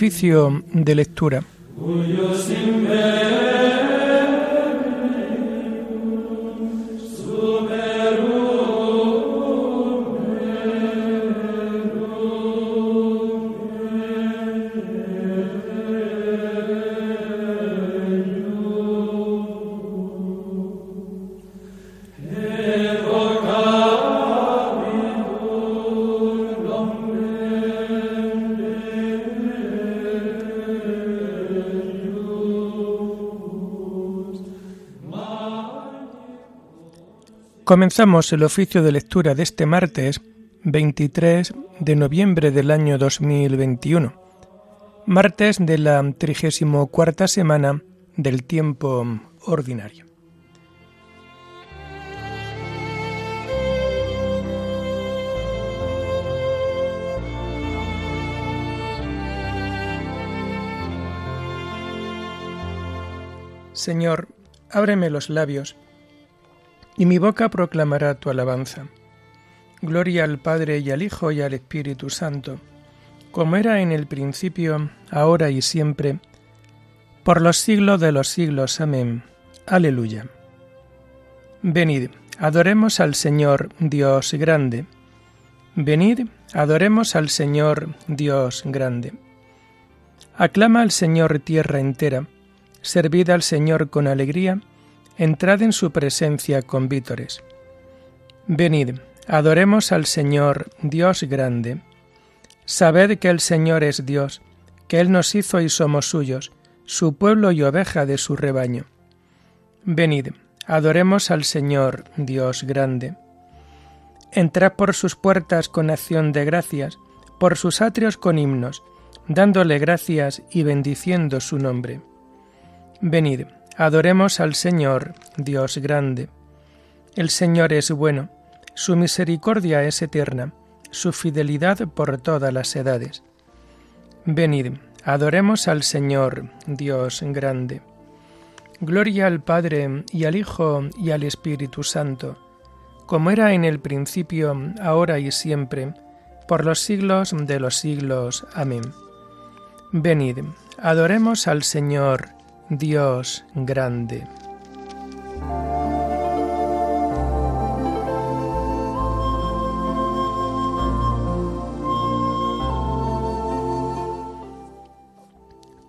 Oficio de lectura. Comenzamos el oficio de lectura de este martes 23 de noviembre del año 2021, martes de la 34 semana del tiempo ordinario. Señor, ábreme los labios y mi boca proclamará tu alabanza. Gloria al Padre y al Hijo y al Espíritu Santo, como era en el principio, ahora y siempre, por los siglos de los siglos. Amén. Aleluya. Venid, adoremos al Señor Dios grande. Venid, adoremos al Señor Dios grande. Aclama al Señor tierra entera, servid al Señor con alegría, entrad en su presencia con vítores. Venid, adoremos al Señor, Dios grande. Sabed que el Señor es Dios, que Él nos hizo y somos suyos, su pueblo y oveja de su rebaño. Venid, adoremos al Señor, Dios grande. Entrad por sus puertas con acción de gracias, por sus atrios con himnos, dándole gracias y bendiciendo su nombre. Venid, Adoremos al Señor, Dios grande. El Señor es bueno, su misericordia es eterna, su fidelidad por todas las edades. Venid, adoremos al Señor, Dios grande. Gloria al Padre y al Hijo y al Espíritu Santo, como era en el principio, ahora y siempre, por los siglos de los siglos. Amén. Venid, adoremos al Señor, Dios grande.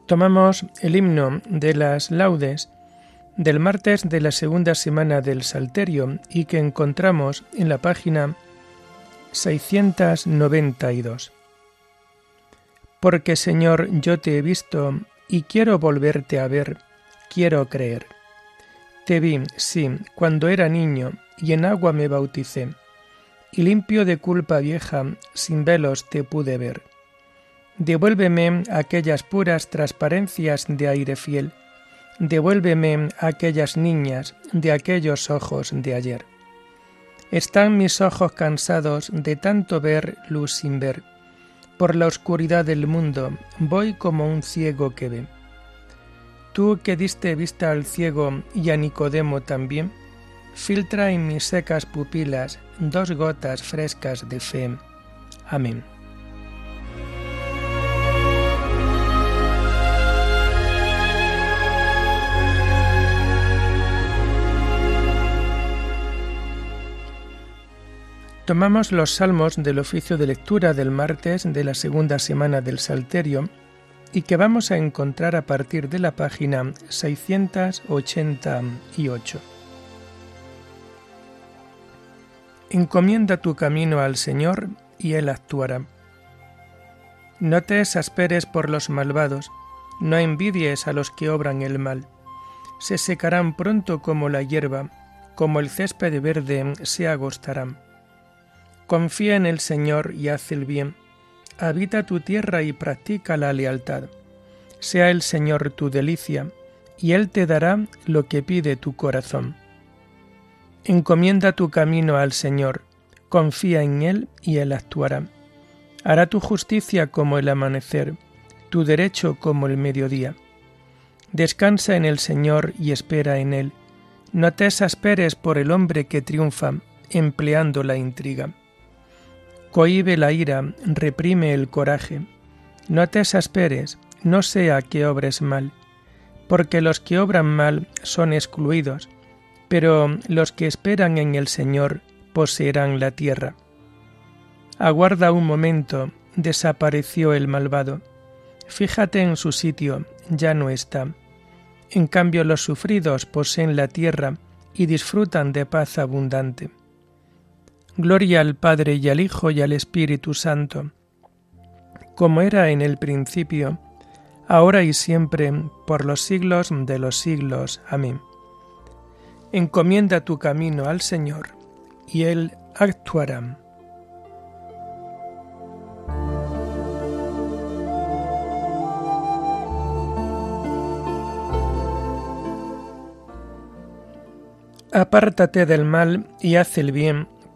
Tomamos el himno de las laudes del martes de la segunda semana del Salterio y que encontramos en la página 692. Porque Señor, yo te he visto y quiero volverte a ver, quiero creer. Te vi, sí, cuando era niño, y en agua me bauticé, y limpio de culpa vieja, sin velos te pude ver. Devuélveme aquellas puras transparencias de aire fiel, devuélveme aquellas niñas de aquellos ojos de ayer. Están mis ojos cansados de tanto ver luz sin ver por la oscuridad del mundo, voy como un ciego que ve. Tú que diste vista al ciego y a Nicodemo también, filtra en mis secas pupilas dos gotas frescas de fe. Amén. Tomamos los salmos del oficio de lectura del martes de la segunda semana del Salterio y que vamos a encontrar a partir de la página 688. Encomienda tu camino al Señor y Él actuará. No te exasperes por los malvados, no envidies a los que obran el mal. Se secarán pronto como la hierba, como el césped verde se agostarán Confía en el Señor y haz el bien. Habita tu tierra y practica la lealtad. Sea el Señor tu delicia, y Él te dará lo que pide tu corazón. Encomienda tu camino al Señor, confía en Él y Él actuará. Hará tu justicia como el amanecer, tu derecho como el mediodía. Descansa en el Señor y espera en Él. No te exasperes por el hombre que triunfa, empleando la intriga cohíbe la ira, reprime el coraje, No te exasperes, no sea que obres mal, porque los que obran mal son excluidos, pero los que esperan en el Señor poseerán la tierra. Aguarda un momento, desapareció el malvado. Fíjate en su sitio, ya no está. En cambio los sufridos poseen la tierra y disfrutan de paz abundante. Gloria al Padre y al Hijo y al Espíritu Santo, como era en el principio, ahora y siempre, por los siglos de los siglos. Amén. Encomienda tu camino al Señor, y Él actuará. Apártate del mal y haz el bien,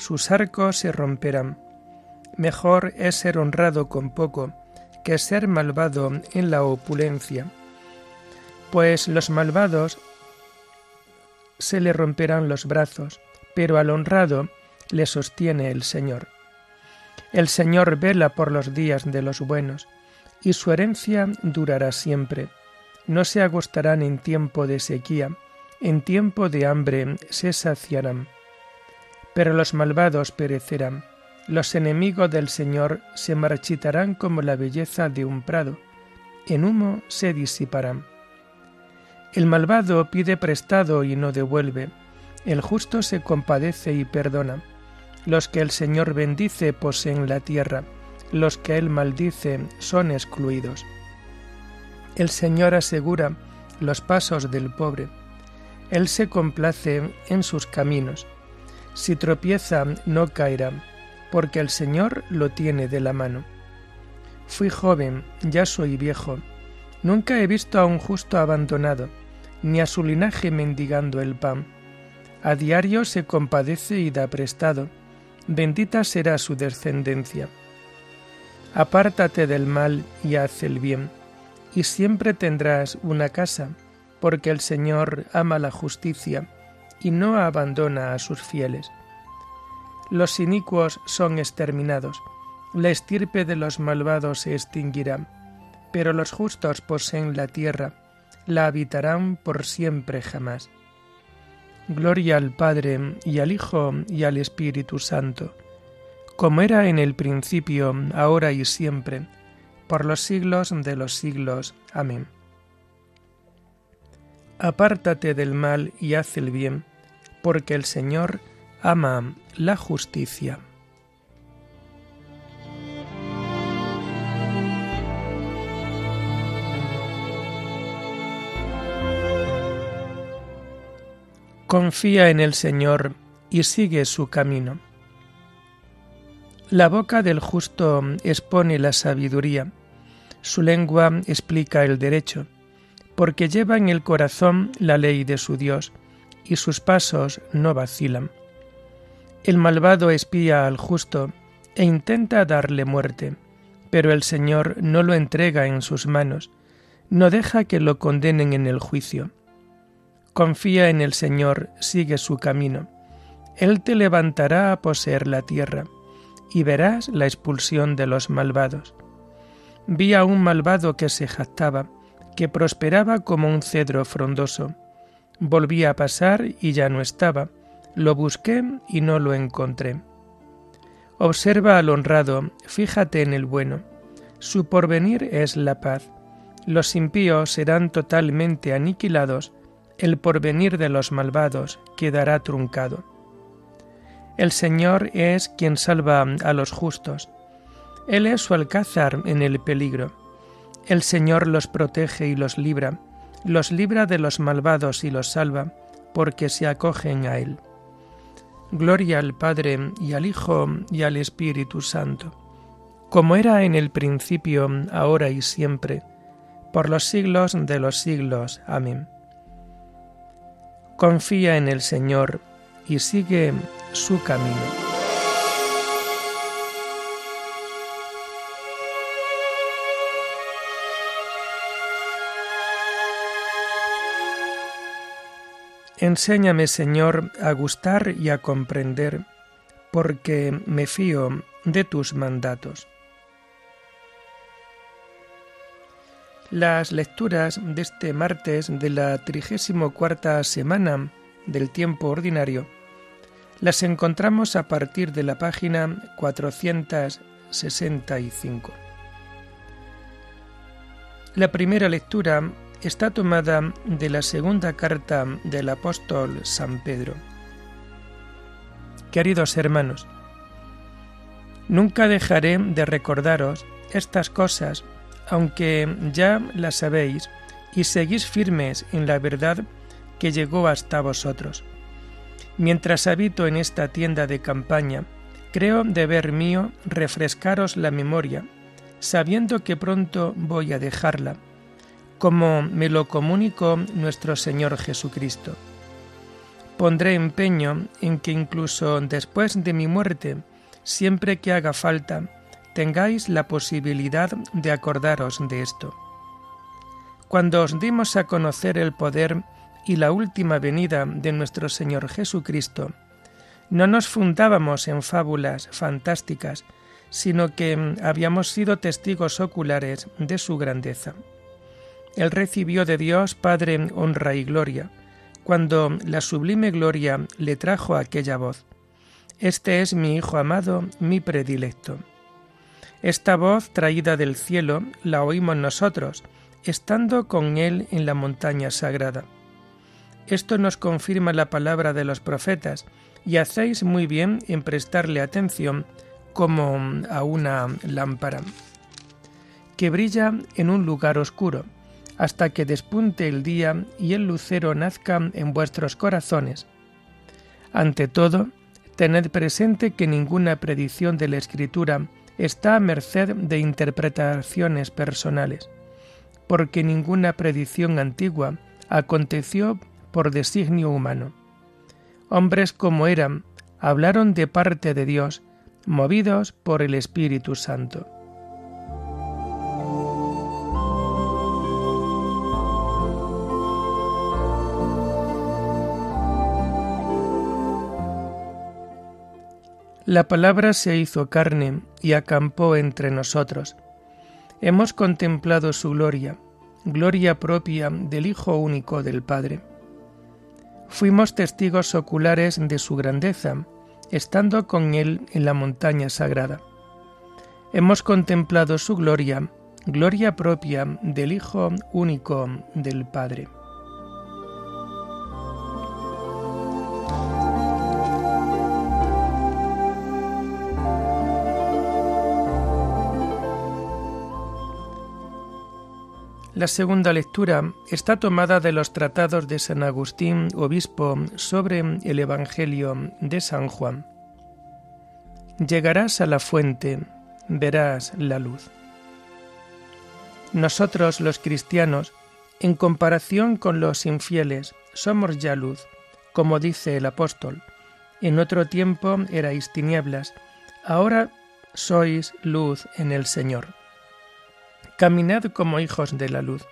sus arcos se romperán. Mejor es ser honrado con poco que ser malvado en la opulencia, pues los malvados se le romperán los brazos, pero al honrado le sostiene el Señor. El Señor vela por los días de los buenos, y su herencia durará siempre. No se agostarán en tiempo de sequía, en tiempo de hambre se saciarán. Pero los malvados perecerán, los enemigos del Señor se marchitarán como la belleza de un prado, en humo se disiparán. El malvado pide prestado y no devuelve, el justo se compadece y perdona. Los que el Señor bendice poseen la tierra, los que él maldice son excluidos. El Señor asegura los pasos del pobre, él se complace en sus caminos. Si tropieza, no caerá, porque el Señor lo tiene de la mano. Fui joven, ya soy viejo. Nunca he visto a un justo abandonado, ni a su linaje mendigando el pan. A diario se compadece y da prestado. Bendita será su descendencia. Apártate del mal y haz el bien, y siempre tendrás una casa porque el Señor ama la justicia y no abandona a sus fieles. Los inicuos son exterminados, la estirpe de los malvados se extinguirá, pero los justos poseen la tierra, la habitarán por siempre jamás. Gloria al Padre y al Hijo y al Espíritu Santo, como era en el principio, ahora y siempre, por los siglos de los siglos. Amén. Apártate del mal y haz el bien, porque el Señor ama la justicia. Confía en el Señor y sigue su camino. La boca del justo expone la sabiduría, su lengua explica el derecho porque lleva en el corazón la ley de su Dios, y sus pasos no vacilan. El malvado espía al justo e intenta darle muerte, pero el Señor no lo entrega en sus manos, no deja que lo condenen en el juicio. Confía en el Señor, sigue su camino. Él te levantará a poseer la tierra, y verás la expulsión de los malvados. Vi a un malvado que se jactaba, que prosperaba como un cedro frondoso. Volví a pasar y ya no estaba. Lo busqué y no lo encontré. Observa al honrado, fíjate en el bueno. Su porvenir es la paz. Los impíos serán totalmente aniquilados, el porvenir de los malvados quedará truncado. El Señor es quien salva a los justos. Él es su alcázar en el peligro. El Señor los protege y los libra, los libra de los malvados y los salva, porque se acogen a Él. Gloria al Padre y al Hijo y al Espíritu Santo, como era en el principio, ahora y siempre, por los siglos de los siglos. Amén. Confía en el Señor y sigue su camino. Enséñame, Señor, a gustar y a comprender, porque me fío de tus mandatos. Las lecturas de este martes de la trigésimo cuarta semana del tiempo ordinario las encontramos a partir de la página 465. La primera lectura está tomada de la segunda carta del apóstol San Pedro. Queridos hermanos, nunca dejaré de recordaros estas cosas, aunque ya las sabéis y seguís firmes en la verdad que llegó hasta vosotros. Mientras habito en esta tienda de campaña, creo deber mío refrescaros la memoria, sabiendo que pronto voy a dejarla como me lo comunicó nuestro Señor Jesucristo. Pondré empeño en que incluso después de mi muerte, siempre que haga falta, tengáis la posibilidad de acordaros de esto. Cuando os dimos a conocer el poder y la última venida de nuestro Señor Jesucristo, no nos fundábamos en fábulas fantásticas, sino que habíamos sido testigos oculares de su grandeza. Él recibió de Dios Padre honra y gloria, cuando la sublime gloria le trajo aquella voz. Este es mi Hijo amado, mi predilecto. Esta voz traída del cielo la oímos nosotros, estando con Él en la montaña sagrada. Esto nos confirma la palabra de los profetas, y hacéis muy bien en prestarle atención como a una lámpara que brilla en un lugar oscuro hasta que despunte el día y el lucero nazca en vuestros corazones. Ante todo, tened presente que ninguna predicción de la Escritura está a merced de interpretaciones personales, porque ninguna predicción antigua aconteció por designio humano. Hombres como eran, hablaron de parte de Dios, movidos por el Espíritu Santo. La palabra se hizo carne y acampó entre nosotros. Hemos contemplado su gloria, gloria propia del Hijo único del Padre. Fuimos testigos oculares de su grandeza, estando con Él en la montaña sagrada. Hemos contemplado su gloria, gloria propia del Hijo único del Padre. La segunda lectura está tomada de los tratados de San Agustín, obispo, sobre el Evangelio de San Juan. Llegarás a la fuente, verás la luz. Nosotros los cristianos, en comparación con los infieles, somos ya luz, como dice el apóstol. En otro tiempo erais tinieblas, ahora sois luz en el Señor. Caminad como hijos de la luz.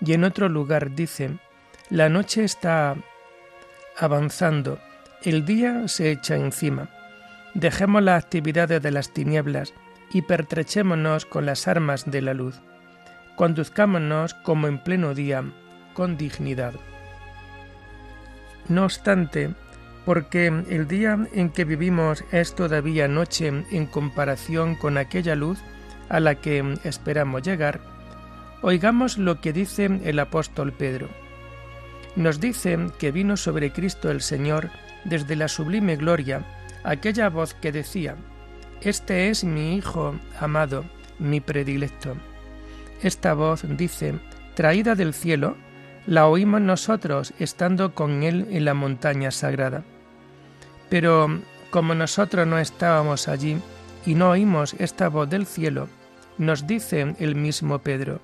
Y en otro lugar dice, la noche está avanzando, el día se echa encima. Dejemos las actividades de las tinieblas y pertrechémonos con las armas de la luz. Conduzcámonos como en pleno día, con dignidad. No obstante, porque el día en que vivimos es todavía noche en comparación con aquella luz, a la que esperamos llegar, oigamos lo que dice el apóstol Pedro. Nos dice que vino sobre Cristo el Señor desde la sublime gloria aquella voz que decía, Este es mi Hijo amado, mi predilecto. Esta voz, dice, traída del cielo, la oímos nosotros estando con Él en la montaña sagrada. Pero como nosotros no estábamos allí, y no oímos esta voz del cielo, nos dice el mismo Pedro,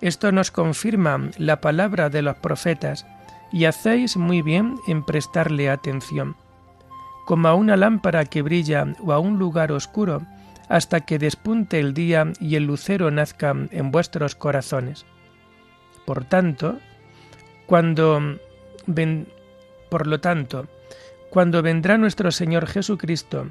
Esto nos confirma la palabra de los profetas, y hacéis muy bien en prestarle atención, como a una lámpara que brilla o a un lugar oscuro, hasta que despunte el día y el lucero nazca en vuestros corazones. Por tanto, cuando ven, por lo tanto, cuando vendrá nuestro Señor Jesucristo,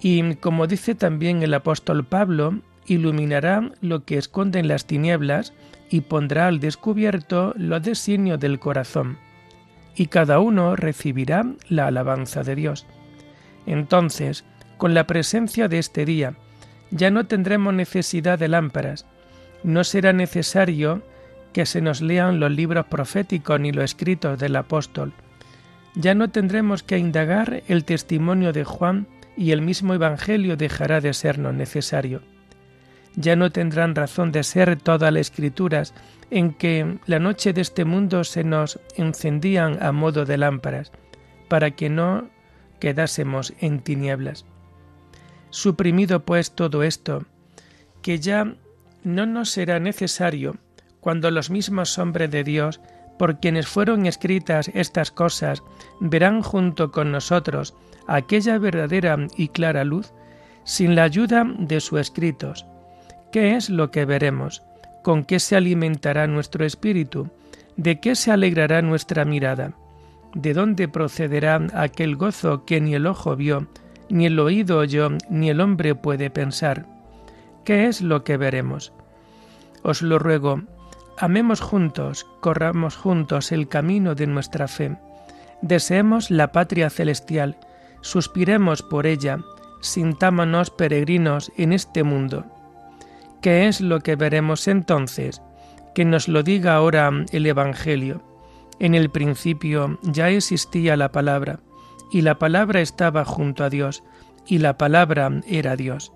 y como dice también el apóstol Pablo, iluminará lo que esconde en las tinieblas y pondrá al descubierto los designios del corazón, y cada uno recibirá la alabanza de Dios. Entonces, con la presencia de este día, ya no tendremos necesidad de lámparas, no será necesario que se nos lean los libros proféticos ni los escritos del apóstol. Ya no tendremos que indagar el testimonio de Juan y el mismo Evangelio dejará de sernos necesario ya no tendrán razón de ser todas las escrituras en que la noche de este mundo se nos encendían a modo de lámparas, para que no quedásemos en tinieblas. Suprimido pues todo esto, que ya no nos será necesario cuando los mismos hombres de Dios, por quienes fueron escritas estas cosas, verán junto con nosotros aquella verdadera y clara luz, sin la ayuda de sus escritos, ¿Qué es lo que veremos? ¿Con qué se alimentará nuestro espíritu? ¿De qué se alegrará nuestra mirada? ¿De dónde procederá aquel gozo que ni el ojo vio, ni el oído oyó, ni el hombre puede pensar? ¿Qué es lo que veremos? Os lo ruego, amemos juntos, corramos juntos el camino de nuestra fe, deseemos la patria celestial, suspiremos por ella, sintámonos peregrinos en este mundo ¿Qué es lo que veremos entonces? Que nos lo diga ahora el Evangelio. En el principio ya existía la palabra, y la palabra estaba junto a Dios, y la palabra era Dios.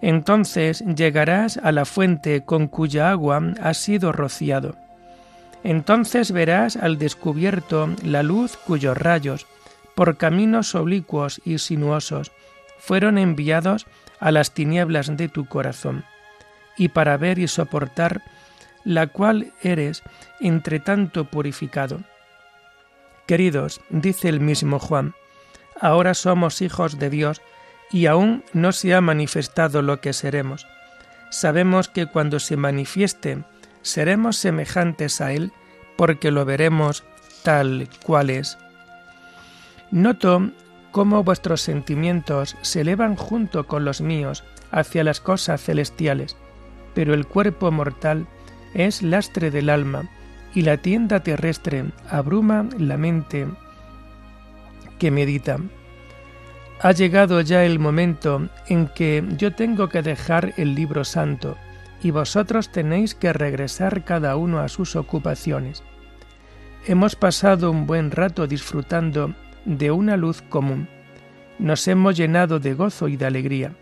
Entonces llegarás a la fuente con cuya agua has sido rociado. Entonces verás al descubierto la luz cuyos rayos, por caminos oblicuos y sinuosos, fueron enviados a las tinieblas de tu corazón y para ver y soportar, la cual eres entre tanto purificado. Queridos, dice el mismo Juan, ahora somos hijos de Dios y aún no se ha manifestado lo que seremos. Sabemos que cuando se manifieste seremos semejantes a Él porque lo veremos tal cual es. Noto cómo vuestros sentimientos se elevan junto con los míos hacia las cosas celestiales pero el cuerpo mortal es lastre del alma y la tienda terrestre abruma la mente que medita. Ha llegado ya el momento en que yo tengo que dejar el libro santo y vosotros tenéis que regresar cada uno a sus ocupaciones. Hemos pasado un buen rato disfrutando de una luz común. Nos hemos llenado de gozo y de alegría.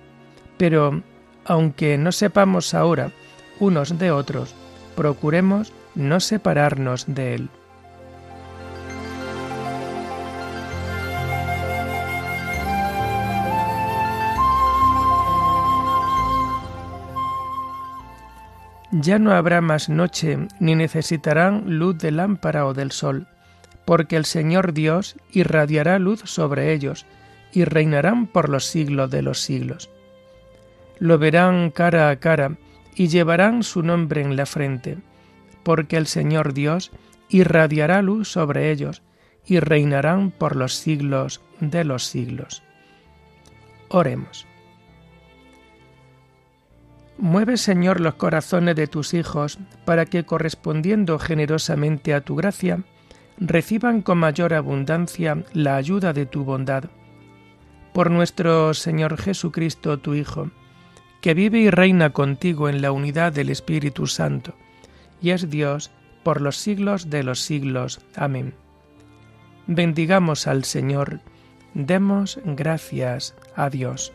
Pero aunque no sepamos ahora unos de otros, procuremos no separarnos de Él. Ya no habrá más noche, ni necesitarán luz de lámpara o del sol, porque el Señor Dios irradiará luz sobre ellos, y reinarán por los siglos de los siglos lo verán cara a cara y llevarán su nombre en la frente, porque el Señor Dios irradiará luz sobre ellos y reinarán por los siglos de los siglos. Oremos. Mueve, Señor, los corazones de tus hijos para que, correspondiendo generosamente a tu gracia, reciban con mayor abundancia la ayuda de tu bondad. Por nuestro Señor Jesucristo, tu Hijo, que vive y reina contigo en la unidad del Espíritu Santo, y es Dios por los siglos de los siglos. Amén. Bendigamos al Señor, demos gracias a Dios.